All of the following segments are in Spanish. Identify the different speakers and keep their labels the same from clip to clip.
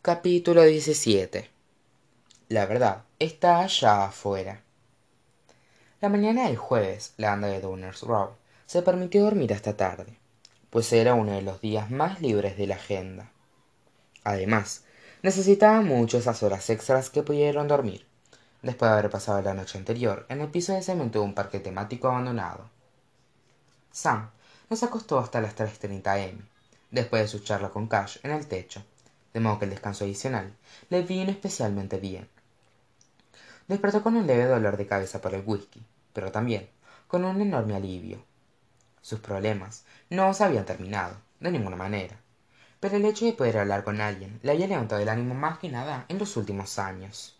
Speaker 1: capítulo xvii la verdad está allá afuera. La mañana del jueves la banda de downers grove se permitió dormir hasta tarde pues era uno de los días más libres de la agenda. Además necesitaban mucho esas horas extras que pudieron dormir después de haber pasado la noche anterior en el piso de cemento de un parque temático abandonado. Sam no se acostó hasta las tres treinta m después de su charla con cash en el techo de modo que el descanso adicional le vino especialmente bien. Despertó con un leve dolor de cabeza por el whisky pero también con un enorme alivio. Sus problemas no se habían terminado de ninguna manera pero el hecho de poder hablar con alguien le había levantado el ánimo más que nada en los últimos años.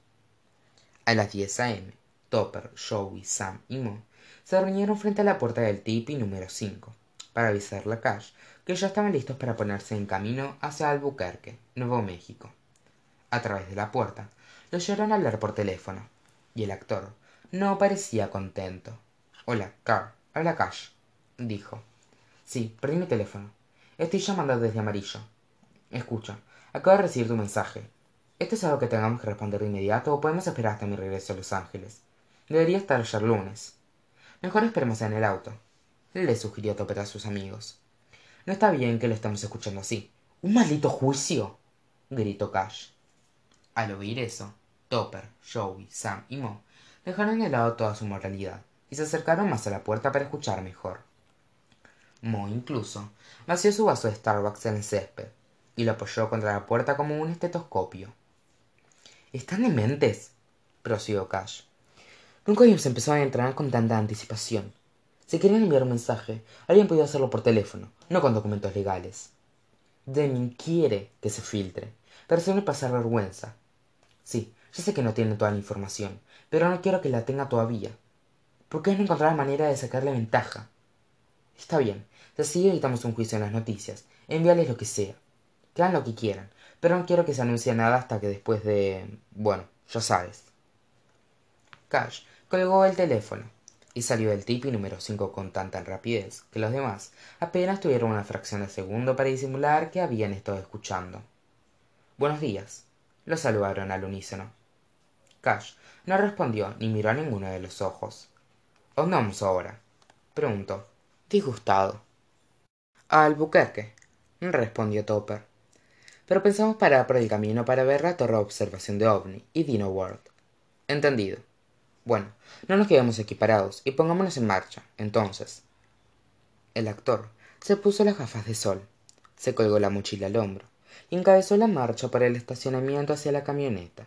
Speaker 1: A las diez a m topper joey sam y mo se reunieron frente a la puerta del tipi número cinco para avisarle a cash que ya estaban listos para ponerse en camino hacia albuquerque nuevo méxico. A través de la puerta lo oyeron hablar por teléfono y el actor no parecía contento. Hola carr habla cash dijo. Sí perdí mi teléfono. Estoy llamando desde amarillo. Escucha acabo de recibir tu mensaje. Esto es algo que tengamos que responder de inmediato o podemos esperar hasta mi regreso a los ángeles. Debería estar ayer lunes. Mejor esperemos en el auto le sugirió topper a sus amigos no está bien que lo estemos escuchando así. Un maldito juicio gritó cash. Al oír eso topper joey sam y mo dejaron de lado toda su moralidad y se acercaron más a la puerta para escuchar mejor. Mo incluso vació su vaso de starbucks en el césped y lo apoyó contra la puerta como un estetoscopio. Están dementes prosiguió cash. Nunca habíamos empezado a entrar con tanta anticipación. Si querían enviar un mensaje habrían podido hacerlo por teléfono no con documentos legales. Deming quiere que se filtre. Para hacerme pasar vergüenza. Sí ya sé que no tiene toda la información pero no quiero que la tenga todavía. Por qué no encontrar manera de sacarle ventaja. Está bien si así evitamos un juicio en las noticias envíales lo que sea que hagan lo que quieran pero no quiero que se anuncie nada hasta que después de bueno ya sabes. Cash colgó el teléfono y salió del tipi número cinco con tanta rapidez que los demás apenas tuvieron una fracción de segundo para disimular que habían estado escuchando. Buenos días. Lo saludaron al unísono. Cash no respondió ni miró a ninguno de los ojos. Dónde vamos ahora preguntó. Disgustado. A albuquerque respondió topper. Pero pensamos parar por el camino para ver la torre de observación de ovni y dino world. Entendido bueno no nos quedemos aquí parados y pongámonos en marcha. Entonces el actor se puso las gafas de sol se colgó la mochila al hombro y encabezó la marcha por el estacionamiento hacia la camioneta.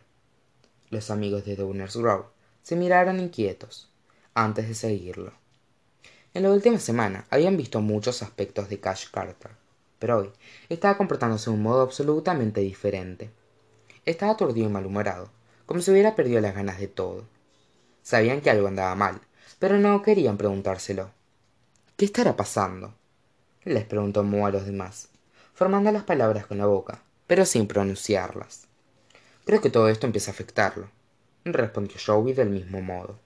Speaker 1: Los amigos de downers grove se miraron inquietos antes de seguirlo. En la última semana habían visto muchos aspectos de cash carter pero hoy estaba comportándose de un modo absolutamente diferente. Estaba aturdido y malhumorado como si hubiera perdido las ganas de todo sabían que algo andaba mal pero no querían preguntárselo. Qué estará pasando les preguntó mo a los demás formando las palabras con la boca pero sin pronunciarlas. Creo que todo esto empieza a afectarlo respondió joey del mismo modo.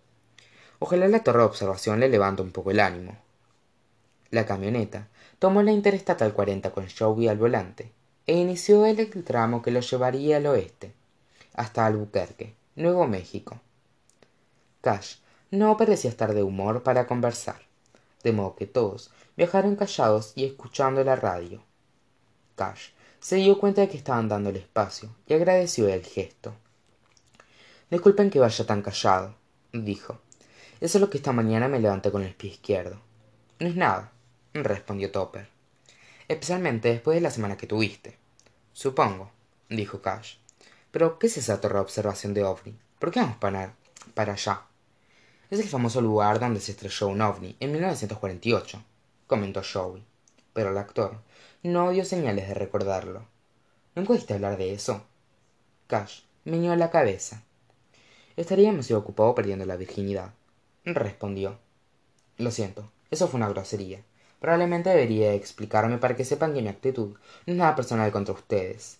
Speaker 1: Ojalá la torre de observación le levante un poco el ánimo. La camioneta tomó la interestatal 40 con joey al volante e inició el tramo que lo llevaría al oeste hasta albuquerque nuevo méxico cash no parecía estar de humor para conversar. De modo que todos viajaron callados y escuchando la radio. Cash se dio cuenta de que estaban dándole espacio y agradeció el gesto. Disculpen que vaya tan callado dijo. Eso es lo que esta mañana me levanté con el pie izquierdo. No es nada respondió topper. Especialmente después de la semana que tuviste. Supongo dijo cash pero qué es esa torre de observación de ovni por qué vamos para allá es el famoso lugar donde se estrelló un ovni en 1948, comentó joey. Pero el actor no dio señales de recordarlo. Nunca oíste hablar de eso cash meneó la cabeza. Estaría demasiado ocupado perdiendo la virginidad respondió. Lo siento eso fue una grosería. Probablemente debería explicarme para que sepan que mi actitud no es nada personal contra ustedes.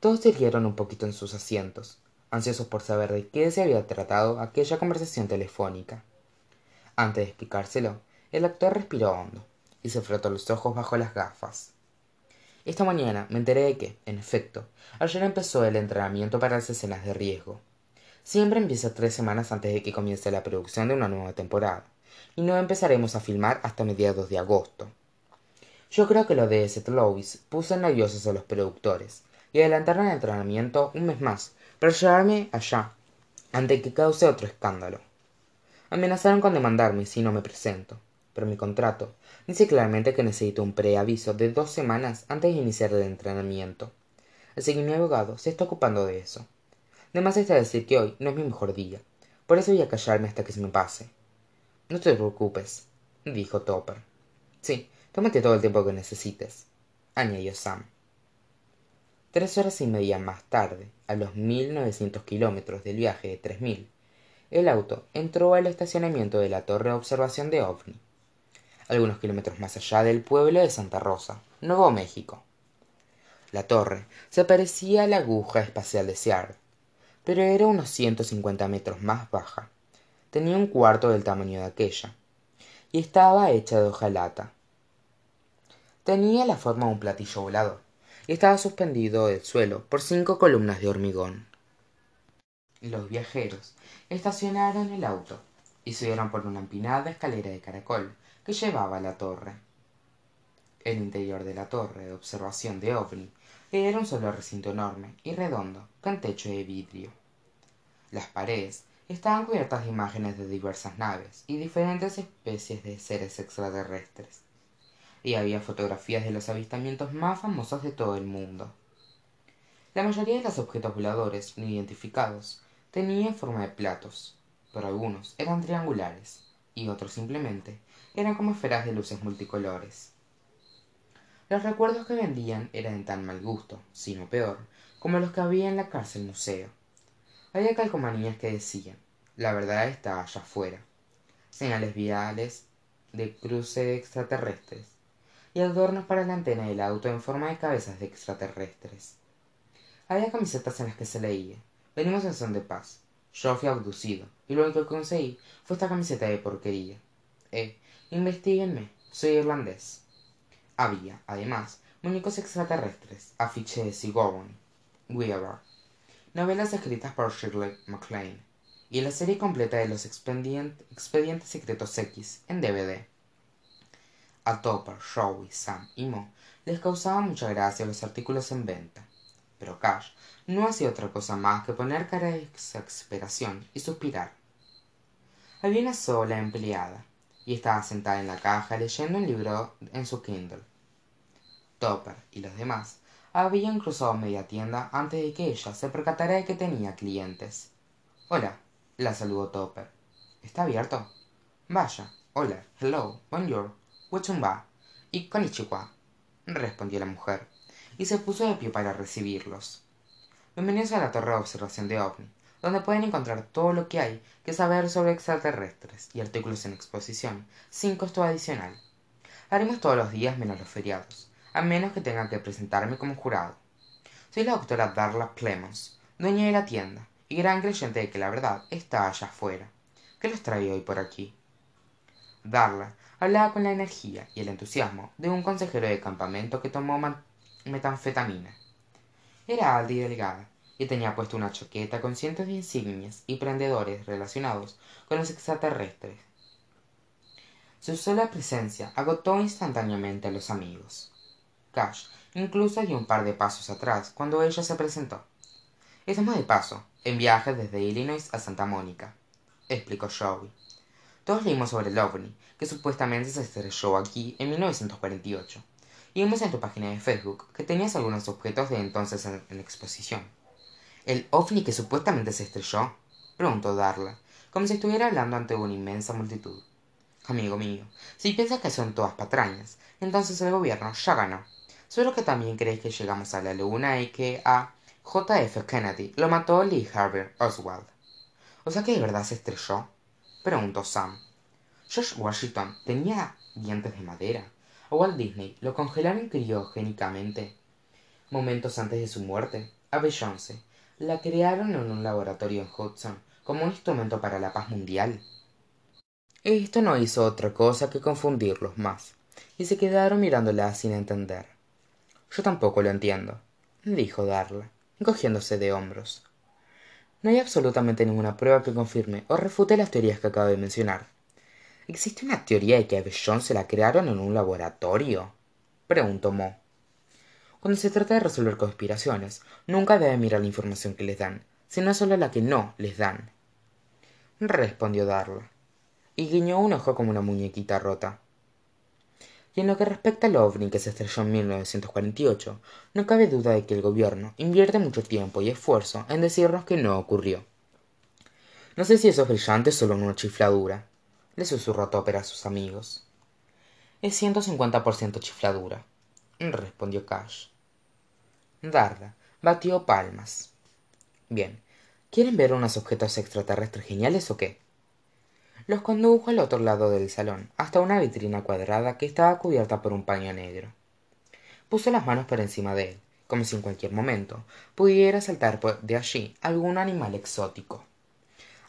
Speaker 1: Todos se irguieron un poquito en sus asientos ansiosos por saber de qué se había tratado aquella conversación telefónica. Antes de explicárselo el actor respiró hondo y se frotó los ojos bajo las gafas. Esta mañana me enteré de que en efecto ayer empezó el entrenamiento para las escenas de riesgo. Siempre empieza tres semanas antes de que comience la producción de una nueva temporada y no empezaremos a filmar hasta mediados de agosto. Yo creo que lo de Seth Lois puso nerviosos a los productores y adelantaron el entrenamiento un mes más para llevarme allá antes que cause otro escándalo. Amenazaron con demandarme si no me presento pero mi contrato dice claramente que necesito un preaviso de dos semanas antes de iniciar el entrenamiento. Así que mi abogado se está ocupando de eso. Además está decir que hoy no es mi mejor día. Por eso voy a callarme hasta que se me pase. No te preocupes dijo topper. Sí tómate todo el tiempo que necesites añadió sam tres horas y media más tarde a los mil novecientos kilómetros del viaje de tres mil el auto entró al estacionamiento de la torre de observación de ovni algunos kilómetros más allá del pueblo de santa rosa nuevo méxico. La torre se parecía a la aguja espacial de seattle pero era unos ciento cincuenta metros más baja. Tenía un cuarto del tamaño de aquella y estaba hecha de hojalata. Tenía la forma de un platillo volador y estaba suspendido del suelo por cinco columnas de hormigón. Los viajeros estacionaron el auto y subieron por una empinada escalera de caracol que llevaba a la torre. El interior de la torre de observación de ovni era un solo recinto enorme y redondo con techo de vidrio. Las paredes estaban cubiertas de imágenes de diversas naves y diferentes especies de seres extraterrestres y había fotografías de los avistamientos más famosos de todo el mundo. La mayoría de los objetos voladores no identificados tenían forma de platos pero algunos eran triangulares y otros simplemente eran como esferas de luces multicolores. Los recuerdos que vendían eran de tan mal gusto si no peor como los que había en la cárcel museo. Había calcomanías que decían la verdad está allá afuera señales viales de cruce de extraterrestres y adornos para la antena del auto en forma de cabezas de extraterrestres. Había camisetas en las que se leía venimos en son de paz yo fui abducido y lo único que conseguí fue esta camiseta de porquería eh investiguenme soy irlandés. Había además muñecos extraterrestres afiches de sigourney weaver novelas escritas por shirley maclaine y la serie completa de los expedientes secretos x en dvd a topper joey sam y mo les causaban mucha gracia los artículos en venta. Pero cash no hacía otra cosa más que poner cara de exasperación y suspirar. Había una sola empleada y estaba sentada en la caja leyendo un libro en su kindle. Topper y los demás habían cruzado media tienda antes de que ella se percatara de que tenía clientes. Hola la saludó topper. Está abierto vaya hola hello bonjour va y konnichiwa respondió la mujer y se puso de pie para recibirlos. Bienvenidos a la torre de observación de ovni donde pueden encontrar todo lo que hay que saber sobre extraterrestres y artículos en exposición sin costo adicional. Haremos todos los días menos los feriados a menos que tenga que presentarme como jurado. Soy la doctora darla clemens dueña de la tienda y gran creyente de que la verdad está allá afuera. Qué los trae hoy por aquí darla hablaba con la energía y el entusiasmo de un consejero de campamento que tomó metanfetamina. Era alta y delgada y tenía puesta una chaqueta con cientos de insignias y prendedores relacionados con los extraterrestres. Su sola presencia agotó instantáneamente a los amigos. Cash incluso dio un par de pasos atrás cuando ella se presentó. Estamos de paso en viaje desde illinois a santa mónica explicó joey todos leímos sobre el ovni que supuestamente se estrelló aquí en 1948 y vimos en tu página de facebook que tenías algunos objetos de entonces en, exposición el ovni que supuestamente se estrelló preguntó darla como si estuviera hablando ante una inmensa multitud amigo mío si piensas que son todas patrañas entonces el gobierno ya ganó solo que también crees que llegamos a la luna y que a J. F. Kennedy lo mató Lee Harvey Oswald o sea que de verdad se estrelló preguntó sam. George washington tenía dientes de madera. A walt disney lo congelaron criogénicamente momentos antes de su muerte a beyoncé la crearon en un laboratorio en hudson como un instrumento para la paz mundial. Esto no hizo otra cosa que confundirlos más y se quedaron mirándola sin entender. Yo tampoco lo entiendo dijo darla cogiéndose de hombros no hay absolutamente ninguna prueba que confirme o refute las teorías que acabo de mencionar. Existe una teoría de que a se la crearon en un laboratorio preguntó mo. Cuando se trata de resolver conspiraciones nunca deben mirar la información que les dan sino sólo la que no les dan. Respondió darla. Y guiñó un ojo como una muñequita rota y en lo que respecta al ovni que se estrelló en 1948, no cabe duda de que el gobierno invierte mucho tiempo y esfuerzo en decirnos que no ocurrió. No sé si eso es brillante o solo una chifladura le susurró topper a sus amigos. Es ciento cincuenta por ciento chifladura respondió cash. Darla batió palmas. Bien quieren ver unos objetos extraterrestres geniales o qué los condujo al otro lado del salón hasta una vitrina cuadrada que estaba cubierta por un paño negro. Puso las manos por encima de él como si en cualquier momento pudiera saltar de allí algún animal exótico.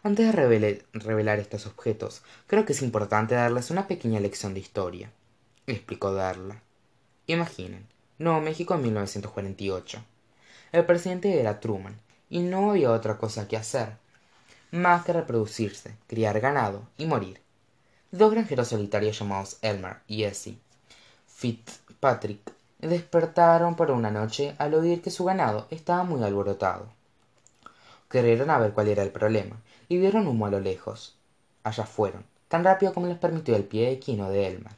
Speaker 1: Antes de revelar estos objetos creo que es importante darles una pequeña lección de historia explicó darla. Imaginen nuevo méxico en 1948 el presidente era truman y no había otra cosa que hacer más que reproducirse criar ganado y morir. Dos granjeros solitarios llamados elmer y Essie fitzpatrick despertaron por una noche al oír que su ganado estaba muy alborotado. Corrieron a ver cuál era el problema y vieron humo a lo lejos. Allá fueron tan rápido como les permitió el pie equino de elmer.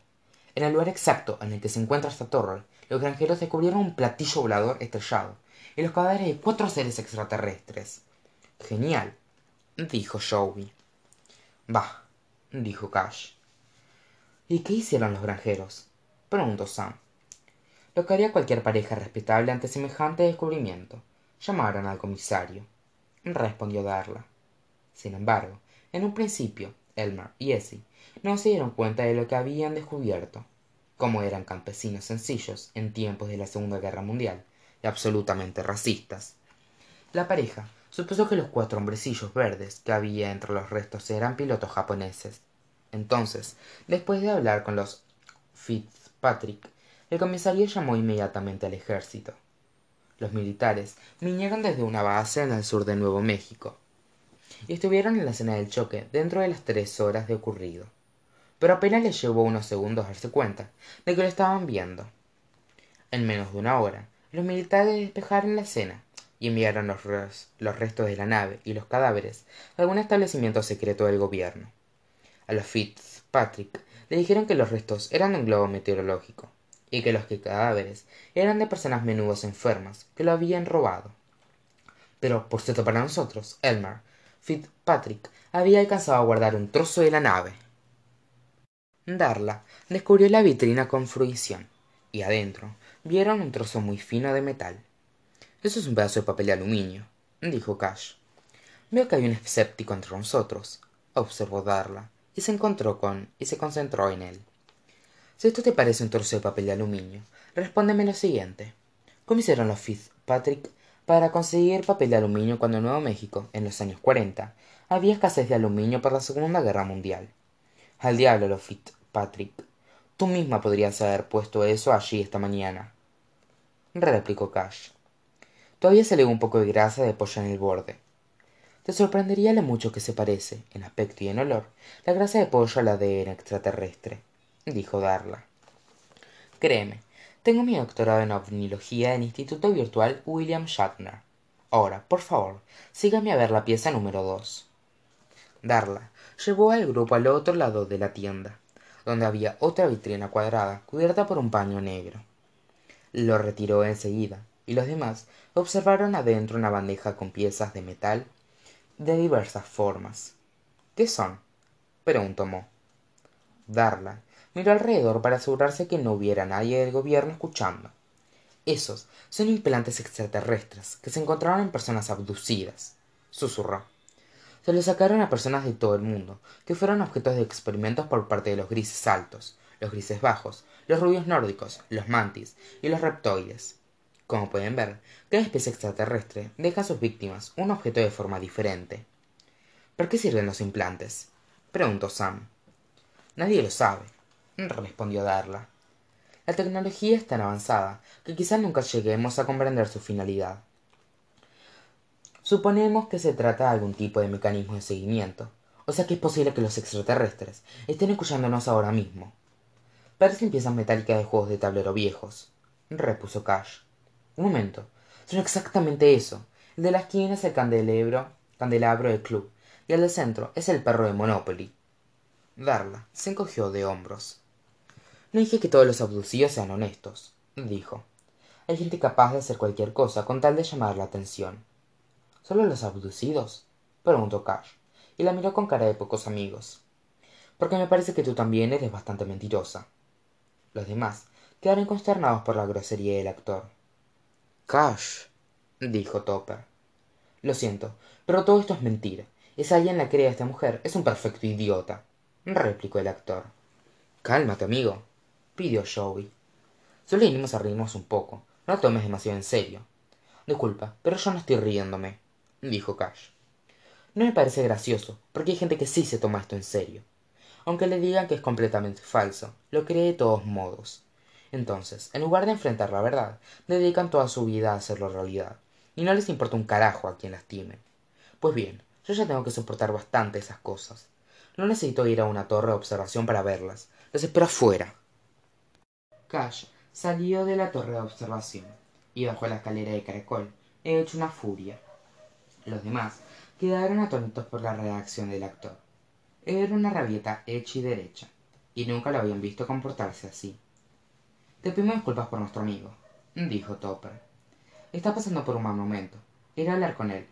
Speaker 1: En el lugar exacto en el que se encuentra esta torre los granjeros descubrieron un platillo volador estrellado y los cadáveres de cuatro seres extraterrestres. Genial dijo Joey. bah dijo cash. Y qué hicieron los granjeros preguntó sam. Lo que haría cualquier pareja respetable ante semejante descubrimiento. Llamaron al comisario respondió darla. Sin embargo en un principio elmer y Essie no se dieron cuenta de lo que habían descubierto. Como eran campesinos sencillos en tiempos de la segunda guerra mundial y absolutamente racistas la pareja supuso que los cuatro hombrecillos verdes que había entre los restos eran pilotos japoneses. Entonces después de hablar con los fitzpatrick el comisario llamó inmediatamente al ejército. Los militares vinieron desde una base en el sur de nuevo méxico y estuvieron en la escena del choque dentro de las tres horas de ocurrido. Pero apenas les llevó unos segundos darse cuenta de que lo estaban viendo. En menos de una hora los militares despejaron la escena y enviaron los, restos de la nave y los cadáveres a algún establecimiento secreto del gobierno. A los fitzpatrick le dijeron que los restos eran de un globo meteorológico y que los cadáveres eran de personas menudas enfermas que lo habían robado. Pero por cierto para nosotros elmer fitzpatrick había alcanzado a guardar un trozo de la nave. Darla descubrió la vitrina con fruición y adentro vieron un trozo muy fino de metal eso es un pedazo de papel de aluminio dijo cash. Veo que hay un escéptico entre nosotros observó darla y se encontró con y se concentró en él. Si esto te parece un trozo de papel de aluminio respóndeme lo siguiente. Cómo hicieron los fitzpatrick para conseguir papel de aluminio cuando en nuevo méxico en los años cuarenta había escasez de aluminio por la segunda guerra mundial al diablo los fitzpatrick. Tú misma podrías haber puesto eso allí esta mañana replicó cash todavía se le ve un poco de grasa de pollo en el borde. Te sorprendería lo mucho que se parece en aspecto y en olor la grasa de pollo a la de extraterrestre dijo darla. Créeme tengo mi doctorado en ovnilogía en el instituto virtual william shatner. Ahora por favor sígame a ver la pieza número dos. Darla llevó al grupo al otro lado de la tienda donde había otra vitrina cuadrada cubierta por un paño negro. Lo retiró enseguida y los demás observaron adentro una bandeja con piezas de metal de diversas formas. Qué son preguntó mo. Darla. Miró alrededor para asegurarse que no hubiera nadie del gobierno escuchando. Esos son implantes extraterrestres que se encontraron en personas abducidas susurró. Se los sacaron a personas de todo el mundo que fueron objetos de experimentos por parte de los grises altos los grises bajos los rubios nórdicos los mantis y los reptoides como pueden ver cada especie extraterrestre deja a sus víctimas un objeto de forma diferente. ¿Por qué sirven los implantes preguntó sam. Nadie lo sabe respondió darla. La tecnología es tan avanzada que quizás nunca lleguemos a comprender su finalidad. Suponemos que se trata de algún tipo de mecanismo de seguimiento o sea que es posible que los extraterrestres estén escuchándonos ahora mismo. Parecen piezas metálicas de juegos de tablero viejos repuso cash un momento. Son exactamente eso. El de la esquina es el candelabro candelabro del club. Y el del centro es el perro de monopoly. Darla se encogió de hombros. No dije que todos los abducidos sean honestos dijo. Hay gente capaz de hacer cualquier cosa con tal de llamar la atención. Sólo los abducidos preguntó cash y la miró con cara de pocos amigos. Porque me parece que tú también eres bastante mentirosa. Los demás quedaron consternados por la grosería del actor cash dijo topper. Lo siento pero todo esto es mentira. Esa alguien la crea esta mujer. Es un perfecto idiota replicó el actor. Cálmate amigo pidió Joey. Solo vinimos a reírnos un poco. No tomes demasiado en serio. Disculpa pero yo no estoy riéndome dijo cash. No me parece gracioso porque hay gente que sí se toma esto en serio. Aunque le digan que es completamente falso lo cree de todos modos entonces en lugar de enfrentar la verdad dedican toda su vida a hacerlo realidad. Y no les importa un carajo a quien lastimen. Pues bien yo ya tengo que soportar bastante esas cosas. No necesito ir a una torre de observación para verlas. Las espero afuera. Cash salió de la torre de observación y bajó la escalera de caracol hecho una furia. Los demás quedaron atónitos por la reacción del actor. Era una rabieta hecha y derecha y nunca lo habían visto comportarse así te pedimos disculpas por nuestro amigo dijo topper. Está pasando por un mal momento. Iré a hablar con él.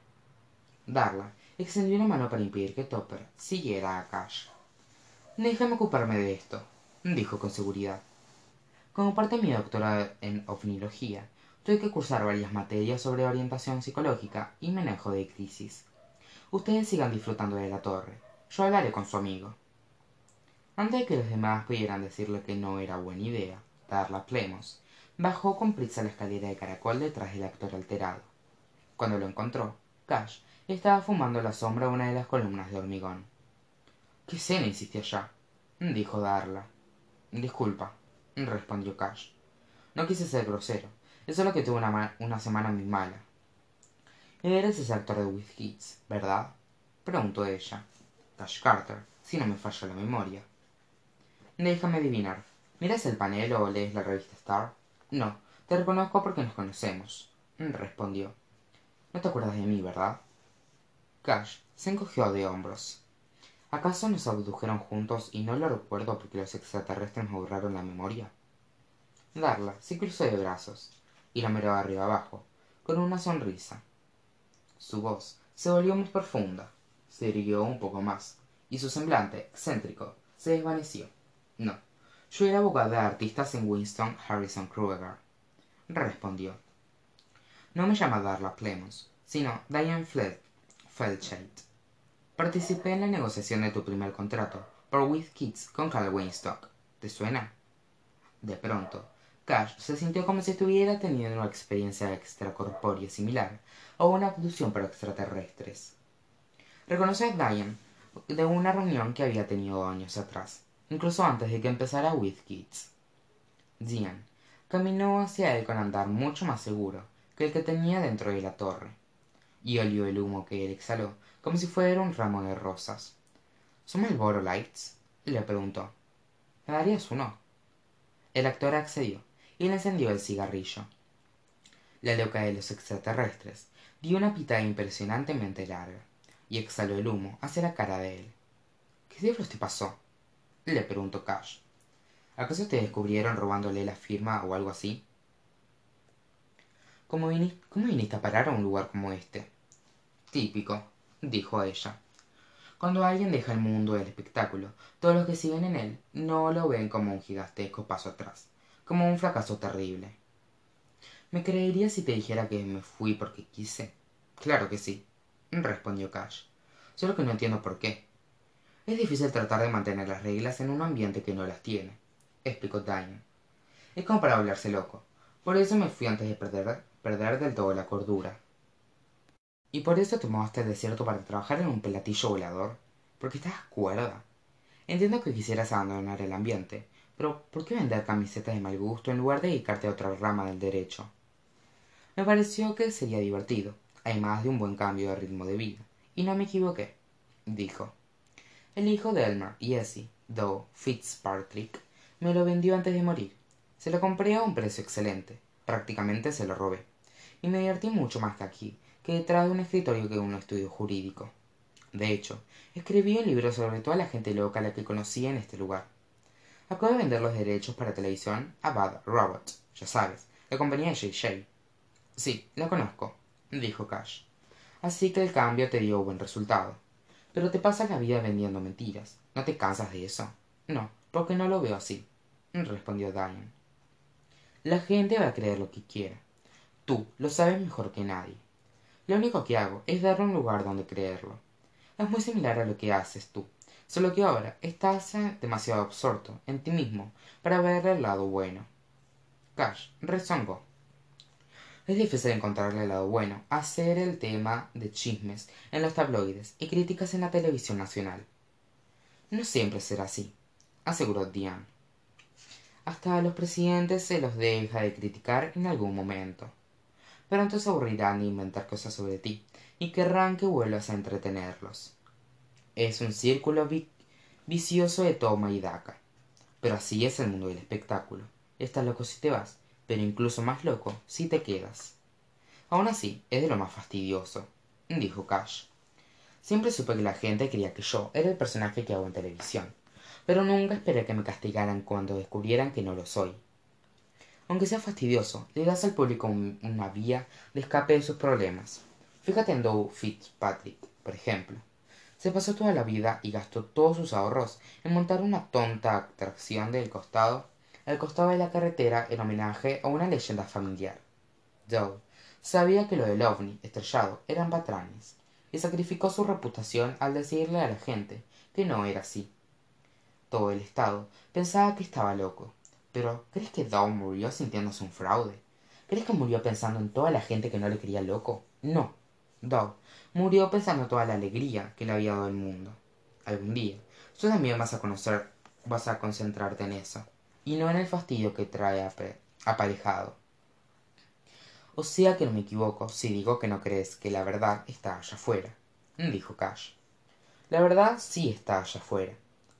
Speaker 1: Darla extendió una mano para impedir que topper siguiera a cash. Déjame ocuparme de esto dijo con seguridad. Como parte de mi doctorado en ovnilogía tuve que cursar varias materias sobre orientación psicológica y manejo de crisis. Ustedes sigan disfrutando de la torre. Yo hablaré con su amigo. Antes de que los demás pudieran decirle que no era buena idea darla plemos. Bajó con prisa la escalera de caracol detrás del actor alterado. Cuando lo encontró cash estaba fumando la sombra de una de las columnas de hormigón. Qué escena hiciste allá dijo darla. Disculpa respondió cash. No quise ser grosero es solo que tuve una, semana muy mala eres ese actor de kids verdad preguntó ella. Cash carter si no me falla la memoria déjame adivinar miras el panel o lees la revista star no te reconozco porque nos conocemos respondió. No te acuerdas de mí verdad cash se encogió de hombros. Acaso nos abdujeron juntos y no lo recuerdo porque los extraterrestres me borraron la memoria darla se cruzó de brazos y la miró arriba abajo con una sonrisa. Su voz se volvió más profunda se irguió un poco más y su semblante excéntrico se desvaneció. No yo era abogado de artistas en winston harrison krueger respondió. No me llama darla clemens sino diane Feldshade. participé en la negociación de tu primer contrato por with kids con carl weinstock te suena de pronto cash se sintió como si estuviera teniendo una experiencia extracorpórea similar o una abducción por extraterrestres. Reconoció a diane de una reunión que había tenido años atrás incluso antes de que empezara with kids. Diane caminó hacia él con andar mucho más seguro que el que tenía dentro de la torre y olió el humo que él exhaló como si fuera un ramo de rosas. Son Marlboro Lights le preguntó. Me darías uno el actor accedió y le encendió el cigarrillo. La loca de los extraterrestres dio una pitada impresionantemente larga y exhaló el humo hacia la cara de él. Qué diablos te pasó le preguntó cash acaso te descubrieron robándole la firma o algo así cómo viniste a parar a un lugar como este típico dijo ella. Cuando alguien deja el mundo del espectáculo todos los que siguen en él no lo ven como un gigantesco paso atrás como un fracaso terrible. Me creerías si te dijera que me fui porque quise claro que sí respondió cash solo que no entiendo por qué es difícil tratar de mantener las reglas en un ambiente que no las tiene explicó diane es como para volverse loco. Por eso me fui antes de perder, perder del todo la cordura. Y por eso tomaste el desierto para trabajar en un platillo volador. Porque estás cuerda entiendo que quisieras abandonar el ambiente pero ¿por qué vender camisetas de mal gusto en lugar de dedicarte a otra rama del derecho? Me pareció que sería divertido, además de un buen cambio de ritmo de vida, y no me equivoqué, dijo. El hijo de Elmer y Essie, Doe Fitzpatrick, me lo vendió antes de morir. Se lo compré a un precio excelente, prácticamente se lo robé, y me divertí mucho más que aquí, que detrás de un escritorio que un estudio jurídico. De hecho, escribí un libro sobre toda la gente loca a la que conocí en este lugar. Acabo de vender los derechos para televisión a Bad Robot, ya sabes, la compañía de JJ. Sí, la conozco, dijo Cash. Así que el cambio te dio buen resultado. Pero te pasas la vida vendiendo mentiras. ¿No te cansas de eso? No, porque no lo veo así, respondió Diane. La gente va a creer lo que quiera. Tú lo sabes mejor que nadie. Lo único que hago es darle un lugar donde creerlo. Es muy similar a lo que haces tú, solo que ahora estás demasiado absorto en ti mismo para ver el lado bueno. Cash rezongó. Es difícil encontrarle el lado bueno a ser el tema de chismes en los tabloides y críticas en la televisión nacional. No siempre será así, aseguró Diane. Hasta a los presidentes se los deja de criticar en algún momento. Pronto se aburrirán de inventar cosas sobre ti y querrán que vuelvas a entretenerlos. Es un círculo vicioso de toma y daca. Pero así es el mundo del espectáculo. Estás loco si te vas, pero incluso más loco si te quedas. Aún así, es de lo más fastidioso, dijo Cash. Siempre supe que la gente creía que yo era el personaje que hago en televisión, pero nunca esperé que me castigaran cuando descubrieran que no lo soy. Aunque sea fastidioso, le das al público una vía de escape de sus problemas. Fíjate en Doe Fitzpatrick, por ejemplo. Se pasó toda la vida y gastó todos sus ahorros en montar una tonta atracción del costado al costado de la carretera en homenaje a una leyenda familiar. Joe sabía que lo del ovni estrellado eran patrañas y sacrificó su reputación al decirle a la gente que no era así. Todo el estado pensaba que estaba loco. Pero, ¿crees que Dow murió sintiéndose un fraude? ¿Crees que murió pensando en toda la gente que no le quería loco? No. Dow murió pensando en toda la alegría que le había dado el mundo. Algún día, tú también vas a conocer, vas a concentrarte en eso y no en el fastidio que trae aparejado. O sea que no me equivoco si digo que no crees que la verdad está allá afuera, dijo Cash. La verdad sí está allá afuera,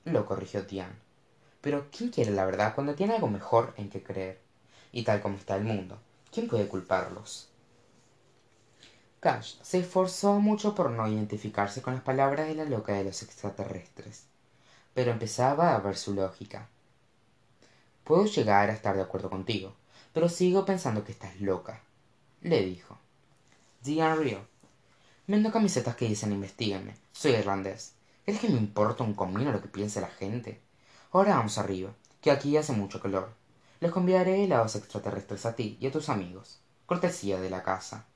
Speaker 1: lo corrigió Tian. Pero ¿quién quiere la verdad cuando tiene algo mejor en que creer? Y tal como está el mundo, ¿quién puede culparlos? Cash se esforzó mucho por no identificarse con las palabras de la loca de los extraterrestres, pero empezaba a ver su lógica. Puedo llegar a estar de acuerdo contigo, pero sigo pensando que estás loca, le dijo. Diane rió. Vendo camisetas que dicen investíguenme. Soy irlandés. ¿Crees que me importa un comino lo que piense la gente? Ahora vamos arriba, que aquí hace mucho calor. Les convidaré helados extraterrestres a ti y a tus amigos. Cortesía de la casa.